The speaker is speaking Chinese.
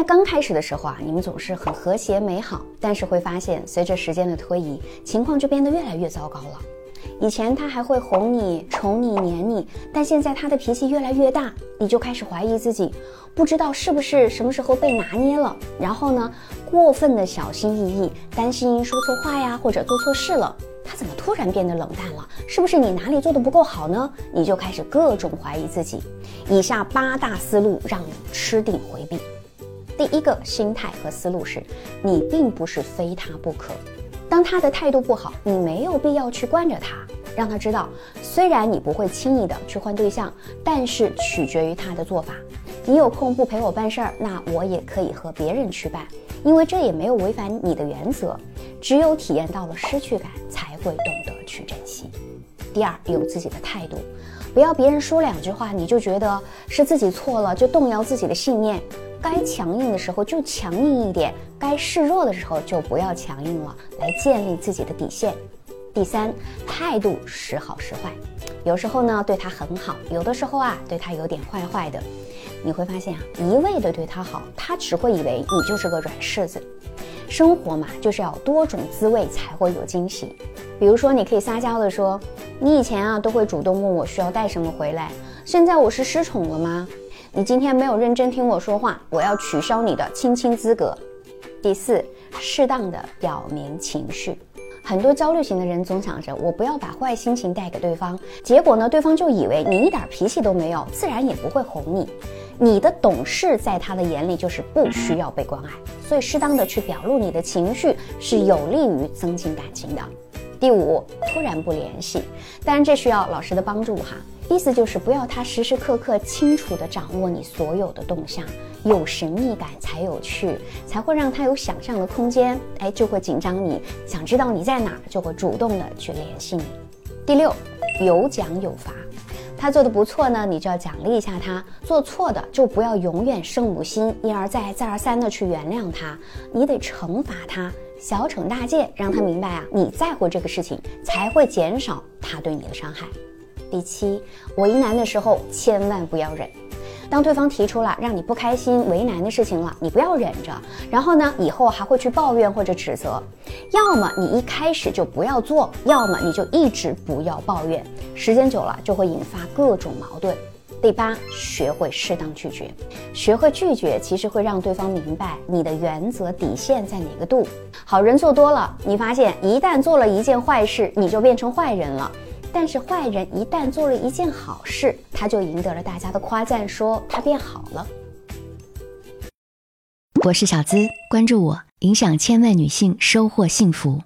爱刚开始的时候啊，你们总是很和谐美好，但是会发现，随着时间的推移，情况就变得越来越糟糕了。以前他还会哄你、宠你、黏你，但现在他的脾气越来越大，你就开始怀疑自己，不知道是不是什么时候被拿捏了。然后呢，过分的小心翼翼，担心说错话呀，或者做错事了。他怎么突然变得冷淡了？是不是你哪里做的不够好呢？你就开始各种怀疑自己。以下八大思路让你吃定回避。第一个心态和思路是，你并不是非他不可。当他的态度不好，你没有必要去惯着他，让他知道，虽然你不会轻易的去换对象，但是取决于他的做法。你有空不陪我办事儿，那我也可以和别人去办，因为这也没有违反你的原则。只有体验到了失去感，才会懂得去珍惜。第二，有自己的态度，不要别人说两句话，你就觉得是自己错了，就动摇自己的信念。该强硬的时候就强硬一点，该示弱的时候就不要强硬了，来建立自己的底线。第三，态度时好时坏，有时候呢对他很好，有的时候啊对他有点坏坏的。你会发现啊，一味的对他好，他只会以为你就是个软柿子。生活嘛，就是要多种滋味才会有惊喜。比如说，你可以撒娇的说，你以前啊都会主动问我需要带什么回来，现在我是失宠了吗？你今天没有认真听我说话，我要取消你的亲亲资格。第四，适当的表明情绪。很多焦虑型的人总想着我不要把坏心情带给对方，结果呢，对方就以为你一点脾气都没有，自然也不会哄你。你的懂事在他的眼里就是不需要被关爱，所以适当的去表露你的情绪是有利于增进感情的。第五，突然不联系，当然这需要老师的帮助哈。意思就是不要他时时刻刻清楚地掌握你所有的动向，有神秘感才有趣，才会让他有想象的空间，哎，就会紧张你，想知道你在哪儿，就会主动的去联系你。第六，有奖有罚，他做的不错呢，你就要奖励一下他；做错的就不要永远圣母心，一而再再而三的去原谅他，你得惩罚他，小惩大戒，让他明白啊，你在乎这个事情，才会减少他对你的伤害。第七，为难的时候千万不要忍。当对方提出了让你不开心、为难的事情了，你不要忍着，然后呢，以后还会去抱怨或者指责。要么你一开始就不要做，要么你就一直不要抱怨。时间久了就会引发各种矛盾。第八，学会适当拒绝。学会拒绝，其实会让对方明白你的原则底线在哪个度。好人做多了，你发现一旦做了一件坏事，你就变成坏人了。但是坏人一旦做了一件好事，他就赢得了大家的夸赞，说他变好了。我是小资，关注我，影响千万女性，收获幸福。